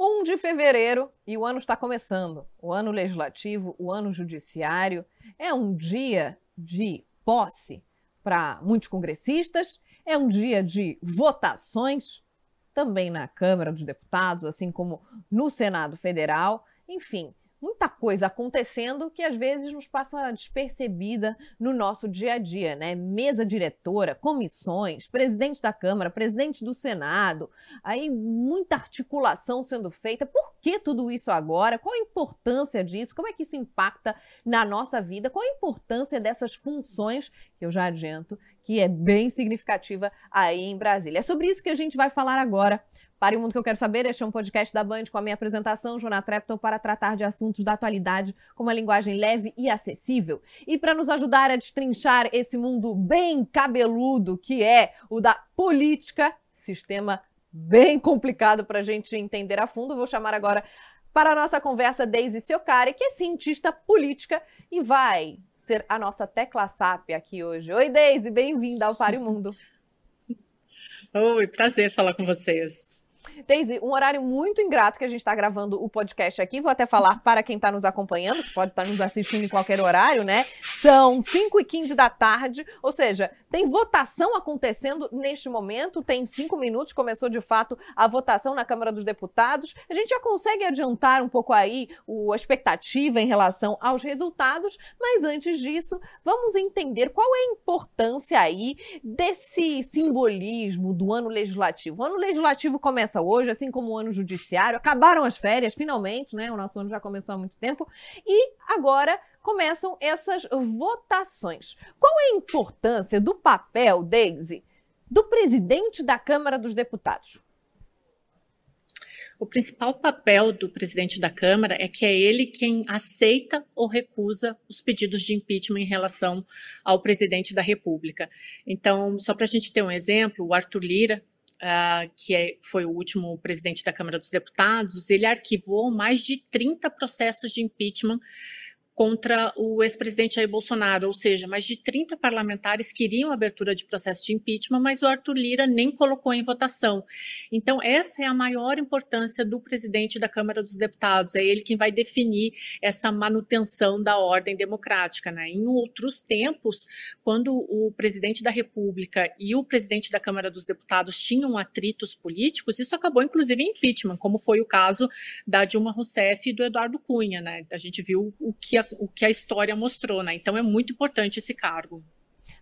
Um de fevereiro e o ano está começando. O ano legislativo, o ano judiciário. É um dia de posse para muitos congressistas, é um dia de votações, também na Câmara dos Deputados, assim como no Senado Federal. Enfim, muita coisa acontecendo que às vezes nos passa despercebida no nosso dia a dia, né? Mesa diretora, comissões, presidente da Câmara, presidente do Senado, aí muita articulação sendo feita. Por que tudo isso agora? Qual a importância disso? Como é que isso impacta na nossa vida? Qual a importância dessas funções que eu já adianto que é bem significativa aí em Brasília? É sobre isso que a gente vai falar agora. Para o Mundo que eu quero saber, este é um podcast da Band com a minha apresentação, Jonah Trepton, para tratar de assuntos da atualidade com uma linguagem leve e acessível. E para nos ajudar a destrinchar esse mundo bem cabeludo que é o da política, sistema bem complicado para a gente entender a fundo, vou chamar agora para a nossa conversa Daisy Siocari, que é cientista política e vai ser a nossa tecla SAP aqui hoje. Oi, Daisy, bem-vinda ao Pare o Mundo. Oi, prazer falar com vocês. Daisy, um horário muito ingrato que a gente está gravando o podcast aqui. Vou até falar para quem está nos acompanhando, que pode estar tá nos assistindo em qualquer horário, né? São 5 e 15 da tarde, ou seja, tem votação acontecendo neste momento. Tem cinco minutos, começou de fato a votação na Câmara dos Deputados. A gente já consegue adiantar um pouco aí o, a expectativa em relação aos resultados, mas antes disso, vamos entender qual é a importância aí desse simbolismo do ano legislativo. O ano legislativo começa hoje, assim como o ano judiciário. Acabaram as férias, finalmente, né? O nosso ano já começou há muito tempo. E agora começam essas votações. Qual é a importância do papel, Daisy, do presidente da Câmara dos Deputados? O principal papel do presidente da Câmara é que é ele quem aceita ou recusa os pedidos de impeachment em relação ao presidente da República. Então, só para a gente ter um exemplo, o Arthur Lira, uh, que é, foi o último presidente da Câmara dos Deputados, ele arquivou mais de 30 processos de impeachment contra o ex-presidente Jair Bolsonaro, ou seja, mais de 30 parlamentares queriam abertura de processo de impeachment, mas o Arthur Lira nem colocou em votação. Então, essa é a maior importância do presidente da Câmara dos Deputados, é ele quem vai definir essa manutenção da ordem democrática. Né? Em outros tempos, quando o presidente da República e o presidente da Câmara dos Deputados tinham atritos políticos, isso acabou inclusive em impeachment, como foi o caso da Dilma Rousseff e do Eduardo Cunha. Né? A gente viu o que a o que a história mostrou, né? Então é muito importante esse cargo.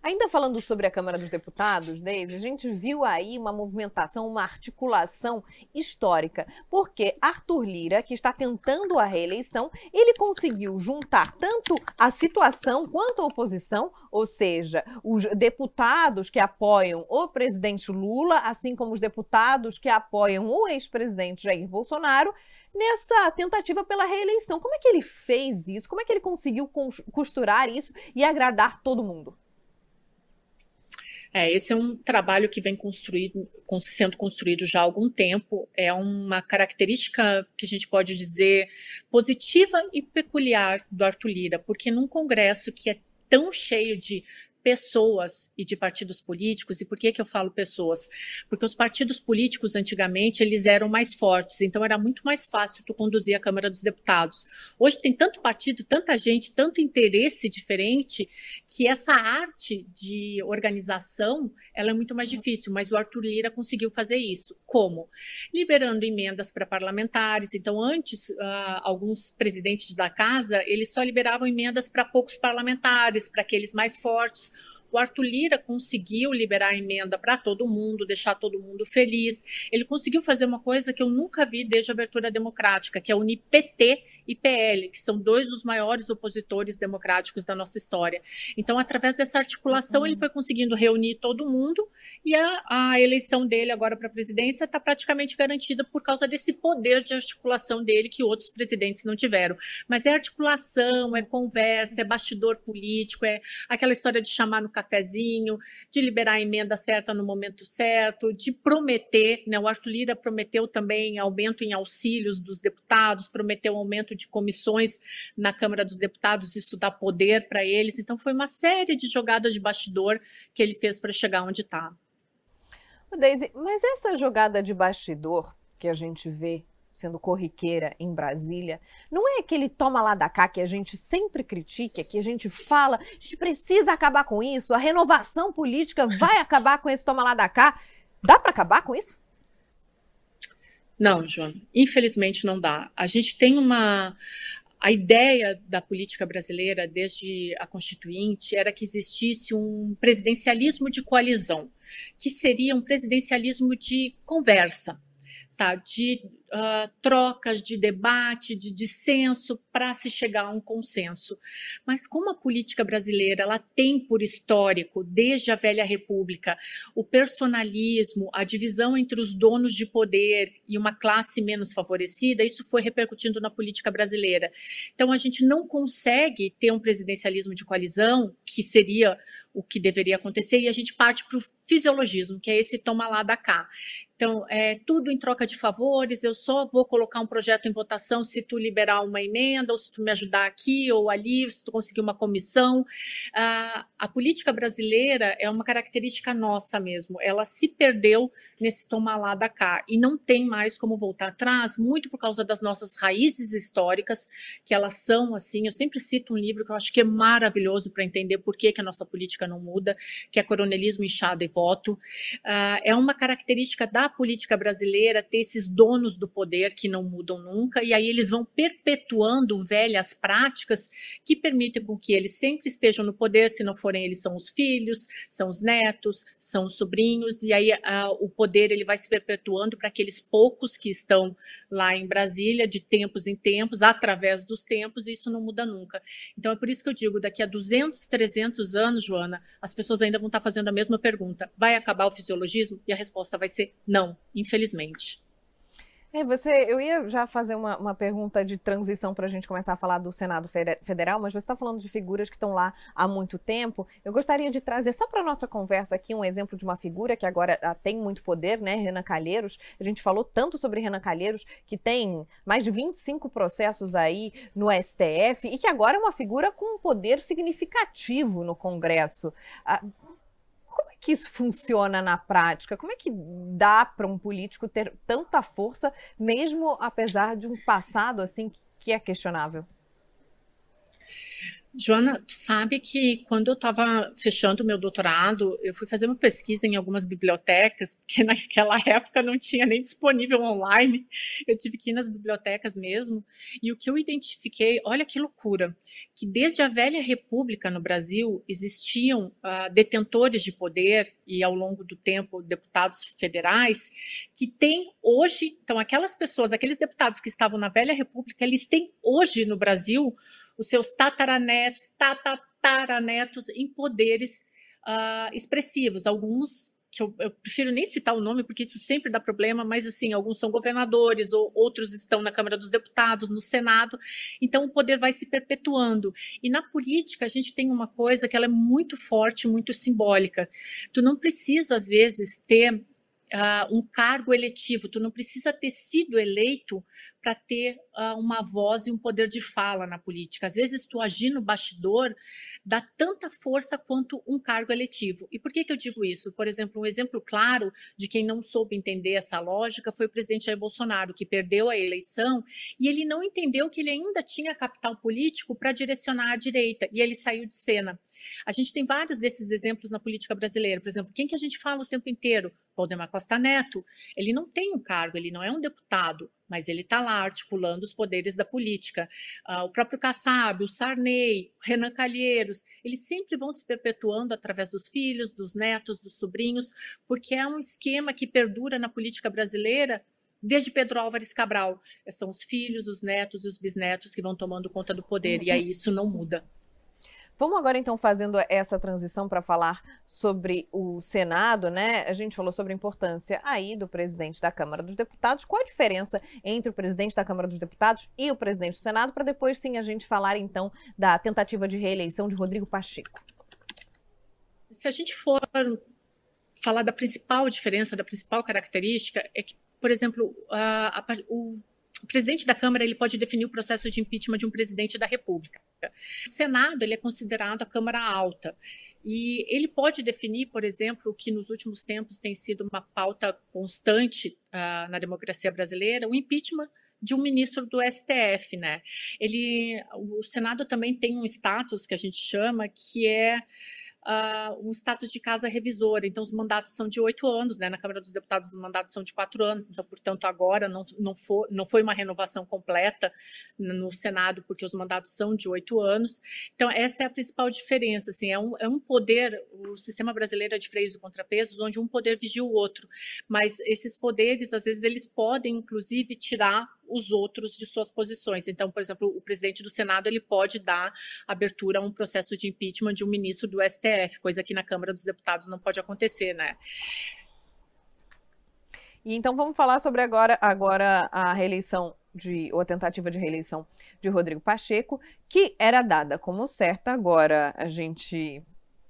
Ainda falando sobre a Câmara dos Deputados, Deise, a gente viu aí uma movimentação, uma articulação histórica, porque Arthur Lira, que está tentando a reeleição, ele conseguiu juntar tanto a situação quanto a oposição, ou seja, os deputados que apoiam o presidente Lula, assim como os deputados que apoiam o ex-presidente Jair Bolsonaro, nessa tentativa pela reeleição. Como é que ele fez isso? Como é que ele conseguiu costurar isso e agradar todo mundo? É, esse é um trabalho que vem construído, sendo construído já há algum tempo. É uma característica que a gente pode dizer positiva e peculiar do Arthur Lira, porque num congresso que é tão cheio de pessoas e de partidos políticos. E por que, que eu falo pessoas? Porque os partidos políticos, antigamente, eles eram mais fortes, então era muito mais fácil tu conduzir a Câmara dos Deputados. Hoje tem tanto partido, tanta gente, tanto interesse diferente, que essa arte de organização ela é muito mais difícil, mas o Arthur Lira conseguiu fazer isso. Como? Liberando emendas para parlamentares. Então, antes, uh, alguns presidentes da casa, eles só liberavam emendas para poucos parlamentares, para aqueles mais fortes. O Arthur Lira conseguiu liberar a emenda para todo mundo, deixar todo mundo feliz. Ele conseguiu fazer uma coisa que eu nunca vi desde a abertura democrática, que é unir PT e PL, que são dois dos maiores opositores democráticos da nossa história. Então, através dessa articulação, uhum. ele foi conseguindo reunir todo mundo e a, a eleição dele agora para a presidência está praticamente garantida por causa desse poder de articulação dele que outros presidentes não tiveram. Mas é articulação, é conversa, é bastidor político, é aquela história de chamar no cafezinho, de liberar a emenda certa no momento certo, de prometer. Né? O Arthur Lira prometeu também aumento em auxílios dos deputados, prometeu aumento de comissões na Câmara dos Deputados, isso dá poder para eles. Então, foi uma série de jogadas de bastidor que ele fez para chegar onde está. Daisy, mas essa jogada de bastidor que a gente vê sendo corriqueira em Brasília, não é aquele toma lá da cá que a gente sempre critica, que a gente fala, a gente precisa acabar com isso, a renovação política vai acabar com esse toma lá da cá. Dá para acabar com isso? Não, João, infelizmente não dá. A gente tem uma. A ideia da política brasileira, desde a Constituinte, era que existisse um presidencialismo de coalizão, que seria um presidencialismo de conversa, tá? de uh, trocas, de debate, de dissenso para se chegar a um consenso. Mas como a política brasileira ela tem por histórico, desde a velha república, o personalismo, a divisão entre os donos de poder e uma classe menos favorecida, isso foi repercutindo na política brasileira. Então a gente não consegue ter um presidencialismo de coalizão, que seria o que deveria acontecer, e a gente parte para o fisiologismo, que é esse toma lá da cá. Então, é tudo em troca de favores, eu só vou colocar um projeto em votação se tu liberar uma emenda, ou se tu me ajudar aqui ou ali, se tu conseguir uma comissão. Ah, a política brasileira é uma característica nossa mesmo, ela se perdeu nesse tomar lá da cá, e não tem mais como voltar atrás, muito por causa das nossas raízes históricas, que elas são assim, eu sempre cito um livro que eu acho que é maravilhoso para entender por que, que a nossa política não muda, que é Coronelismo, Inchada e Voto. Ah, é uma característica da política brasileira ter esses donos do poder que não mudam nunca, e aí eles vão perpetuando velhas práticas que permitem com que eles sempre estejam no poder, se não forem eles são os filhos, são os netos, são os sobrinhos, e aí uh, o poder ele vai se perpetuando para aqueles poucos que estão lá em Brasília, de tempos em tempos, através dos tempos, e isso não muda nunca. Então é por isso que eu digo, daqui a 200, 300 anos, Joana, as pessoas ainda vão estar fazendo a mesma pergunta, vai acabar o fisiologismo? E a resposta vai ser não, infelizmente. É, você, eu ia já fazer uma, uma pergunta de transição para a gente começar a falar do Senado Federal, mas você está falando de figuras que estão lá há muito tempo. Eu gostaria de trazer só para nossa conversa aqui um exemplo de uma figura que agora ah, tem muito poder, né? Renan Calheiros. A gente falou tanto sobre Renan Calheiros, que tem mais de 25 processos aí no STF e que agora é uma figura com um poder significativo no Congresso. Ah, que isso funciona na prática? Como é que dá para um político ter tanta força, mesmo apesar de um passado assim que é questionável? Joana, tu sabe que quando eu estava fechando o meu doutorado, eu fui fazer uma pesquisa em algumas bibliotecas, porque naquela época não tinha nem disponível online, eu tive que ir nas bibliotecas mesmo, e o que eu identifiquei, olha que loucura, que desde a velha república no Brasil existiam uh, detentores de poder, e ao longo do tempo deputados federais, que têm hoje, então aquelas pessoas, aqueles deputados que estavam na velha república, eles têm hoje no Brasil os seus tataranetos, tatataranetos em poderes uh, expressivos. Alguns que eu, eu, prefiro nem citar o nome, porque isso sempre dá problema, mas assim, alguns são governadores, ou outros estão na Câmara dos Deputados, no Senado, então o poder vai se perpetuando. E na política a gente tem uma coisa que ela é muito forte, muito simbólica. Tu não precisa, às vezes, ter uh, um cargo eletivo, tu não precisa ter sido eleito para ter uh, uma voz e um poder de fala na política. Às vezes, tu agir no bastidor dá tanta força quanto um cargo eletivo. E por que, que eu digo isso? Por exemplo, um exemplo claro de quem não soube entender essa lógica foi o presidente Jair Bolsonaro, que perdeu a eleição e ele não entendeu que ele ainda tinha capital político para direcionar à direita e ele saiu de cena. A gente tem vários desses exemplos na política brasileira. Por exemplo, quem que a gente fala o tempo inteiro? Valdemar Costa Neto. Ele não tem um cargo, ele não é um deputado, mas ele está lá articulando os poderes da política. Uh, o próprio Kassab, o Sarney, Renan Calheiros, eles sempre vão se perpetuando através dos filhos, dos netos, dos sobrinhos, porque é um esquema que perdura na política brasileira desde Pedro Álvares Cabral. São os filhos, os netos e os bisnetos que vão tomando conta do poder, e aí isso não muda. Vamos agora então fazendo essa transição para falar sobre o Senado, né? A gente falou sobre a importância aí do presidente da Câmara dos Deputados. Qual a diferença entre o presidente da Câmara dos Deputados e o presidente do Senado? Para depois sim a gente falar então da tentativa de reeleição de Rodrigo Pacheco. Se a gente for falar da principal diferença, da principal característica, é que, por exemplo, a, a, o o presidente da Câmara ele pode definir o processo de impeachment de um presidente da República. O Senado ele é considerado a Câmara Alta. E ele pode definir, por exemplo, o que nos últimos tempos tem sido uma pauta constante uh, na democracia brasileira, o impeachment de um ministro do STF, né? Ele, o Senado também tem um status que a gente chama que é uh, um status de casa revisora. Então, os mandatos são de oito anos, né? Na Câmara dos Deputados, os mandatos são de quatro anos. Então, portanto, agora não, não, for, não foi uma renovação completa no Senado, porque os mandatos são de oito anos. Então, essa é a principal diferença. Assim, é, um, é um poder, o sistema brasileiro é de freios e contrapesos, onde um poder vigia o outro. Mas esses poderes, às vezes, eles podem, inclusive, tirar os outros de suas posições. Então, por exemplo, o presidente do Senado ele pode dar abertura a um processo de impeachment de um ministro do STF, coisa que na Câmara dos Deputados não pode acontecer, né? E então vamos falar sobre agora, agora a reeleição de, ou a tentativa de reeleição de Rodrigo Pacheco, que era dada como certa, agora a gente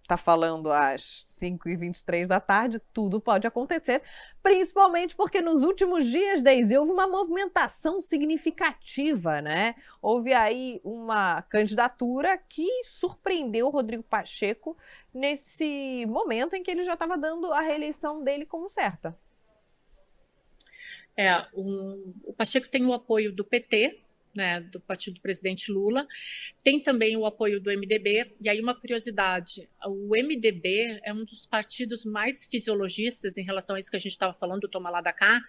está falando às 5h23 da tarde, tudo pode acontecer, principalmente porque nos últimos dias, Daisy, houve uma movimentação significativa, né? Houve aí uma candidatura que surpreendeu o Rodrigo Pacheco nesse momento em que ele já estava dando a reeleição dele como certa. É, um, o Pacheco tem o apoio do PT, né, do partido do presidente Lula. Tem também o apoio do MDB. E aí, uma curiosidade: o MDB é um dos partidos mais fisiologistas em relação a isso que a gente estava falando, do Toma lá da cá.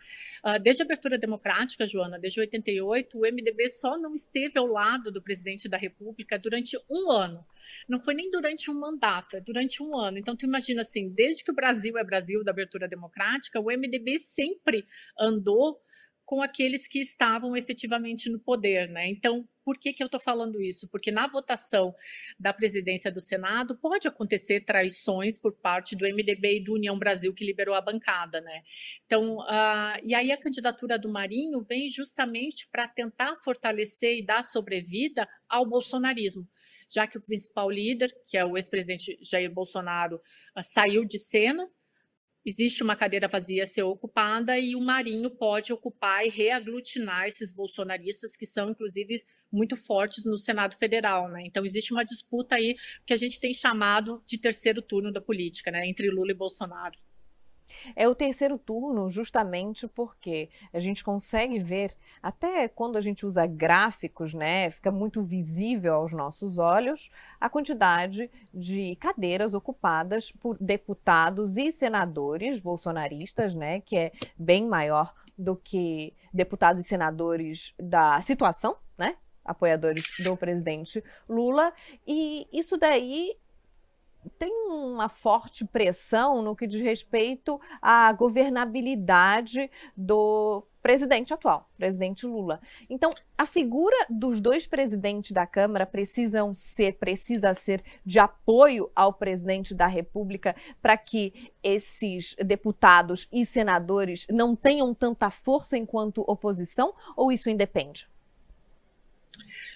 Uh, desde a abertura democrática, Joana, desde 88, o MDB só não esteve ao lado do presidente da República durante um ano. Não foi nem durante um mandato, é durante um ano. Então, tu imagina assim: desde que o Brasil é Brasil da abertura democrática, o MDB sempre andou com aqueles que estavam efetivamente no poder, né? Então, por que, que eu estou falando isso? Porque na votação da presidência do Senado pode acontecer traições por parte do MDB e do União Brasil que liberou a bancada, né? Então, uh, e aí a candidatura do Marinho vem justamente para tentar fortalecer e dar sobrevida ao bolsonarismo, já que o principal líder, que é o ex-presidente Jair Bolsonaro, uh, saiu de cena existe uma cadeira vazia a ser ocupada e o Marinho pode ocupar e reaglutinar esses bolsonaristas que são, inclusive, muito fortes no Senado Federal, né? Então existe uma disputa aí que a gente tem chamado de terceiro turno da política, né? Entre Lula e Bolsonaro. É o terceiro turno, justamente porque a gente consegue ver, até quando a gente usa gráficos, né, fica muito visível aos nossos olhos a quantidade de cadeiras ocupadas por deputados e senadores bolsonaristas, né, que é bem maior do que deputados e senadores da situação, né, apoiadores do presidente Lula. E isso daí tem uma forte pressão no que diz respeito à governabilidade do presidente atual, presidente Lula. Então, a figura dos dois presidentes da Câmara precisam ser, precisa ser de apoio ao presidente da República para que esses deputados e senadores não tenham tanta força enquanto oposição ou isso independe?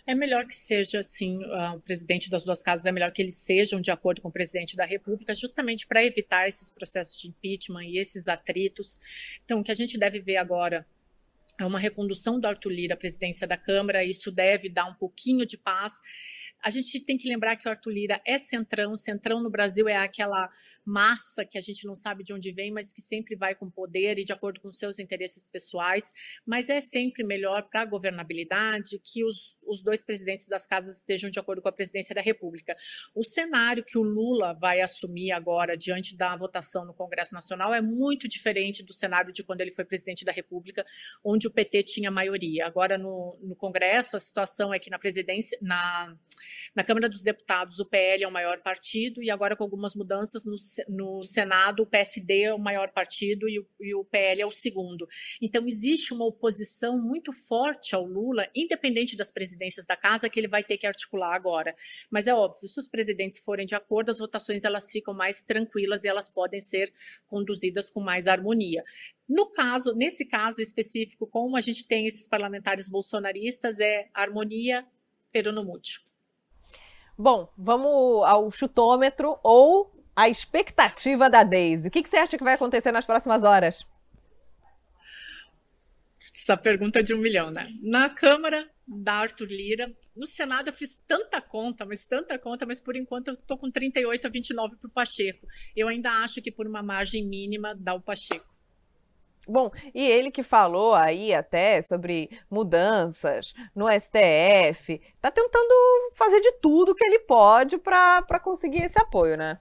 É melhor que seja assim, uh, o presidente das duas casas é melhor que eles sejam de acordo com o presidente da República, justamente para evitar esses processos de impeachment e esses atritos. Então, o que a gente deve ver agora é uma recondução do Arthur Lira à presidência da Câmara, isso deve dar um pouquinho de paz. A gente tem que lembrar que o Arthur Lira é centrão, centrão no Brasil é aquela massa que a gente não sabe de onde vem, mas que sempre vai com poder e de acordo com seus interesses pessoais, mas é sempre melhor para a governabilidade que os, os dois presidentes das casas estejam de acordo com a presidência da República. O cenário que o Lula vai assumir agora diante da votação no Congresso Nacional é muito diferente do cenário de quando ele foi presidente da República, onde o PT tinha maioria. Agora no, no Congresso a situação é que na presidência, na, na Câmara dos Deputados o PL é o maior partido e agora com algumas mudanças no Senado, o PSD é o maior partido e o, e o PL é o segundo. Então, existe uma oposição muito forte ao Lula, independente das presidências da casa, que ele vai ter que articular agora. Mas é óbvio, se os presidentes forem de acordo, as votações elas ficam mais tranquilas e elas podem ser conduzidas com mais harmonia. No caso, nesse caso específico, como a gente tem esses parlamentares bolsonaristas, é harmonia peronomútil. Bom, vamos ao chutômetro ou a expectativa da Daisy. O que, que você acha que vai acontecer nas próximas horas? Essa pergunta é de um milhão, né? Na Câmara, da Arthur Lira. No Senado eu fiz tanta conta, mas tanta conta, mas por enquanto eu tô com 38 a 29 para o Pacheco. Eu ainda acho que por uma margem mínima dá o Pacheco. Bom, e ele que falou aí até sobre mudanças no STF, tá tentando fazer de tudo que ele pode para conseguir esse apoio, né?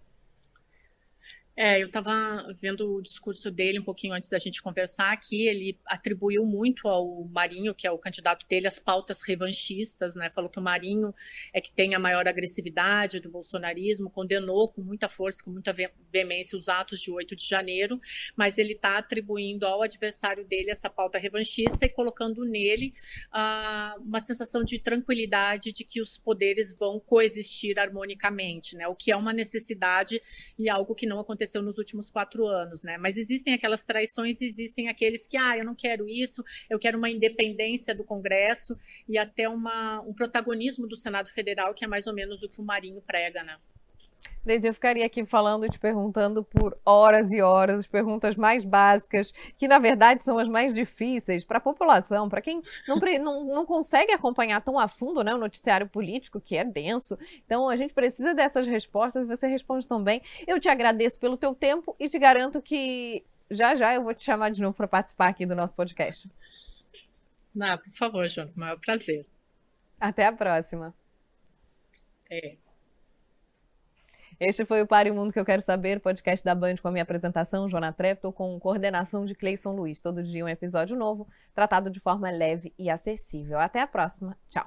É, eu estava vendo o discurso dele um pouquinho antes da gente conversar aqui. Ele atribuiu muito ao Marinho, que é o candidato dele, as pautas revanchistas, né? Falou que o Marinho é que tem a maior agressividade do bolsonarismo, condenou com muita força, com muita veemência os atos de 8 de janeiro, mas ele está atribuindo ao adversário dele essa pauta revanchista e colocando nele uh, uma sensação de tranquilidade de que os poderes vão coexistir harmonicamente, né? O que é uma necessidade e algo que não aconteceu aconteceu nos últimos quatro anos, né? Mas existem aquelas traições, existem aqueles que, ah, eu não quero isso, eu quero uma independência do Congresso e até uma, um protagonismo do Senado Federal, que é mais ou menos o que o Marinho prega, né? Deise, eu ficaria aqui falando e te perguntando por horas e horas as perguntas mais básicas, que na verdade são as mais difíceis para a população, para quem não, não, não, consegue acompanhar tão a fundo né, o noticiário político, que é denso. Então a gente precisa dessas respostas e você responde tão bem. Eu te agradeço pelo teu tempo e te garanto que já já eu vou te chamar de novo para participar aqui do nosso podcast. Não, por favor, João, é maior prazer. Até a próxima. É. Este foi o Pare o Mundo que eu quero saber, podcast da Band com a minha apresentação, Joana Trepto, com coordenação de Cleison Luiz. Todo dia um episódio novo, tratado de forma leve e acessível. Até a próxima. Tchau.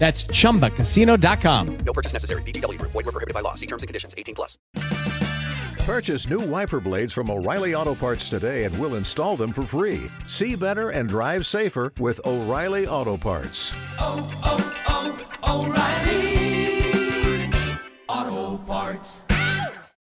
That's ChumbaCasino.com. No purchase necessary. VGW. Void were prohibited by law. See terms and conditions. 18 plus. Purchase new wiper blades from O'Reilly Auto Parts today and we'll install them for free. See better and drive safer with O'Reilly Auto Parts. Oh, oh, oh, O'Reilly Auto Parts.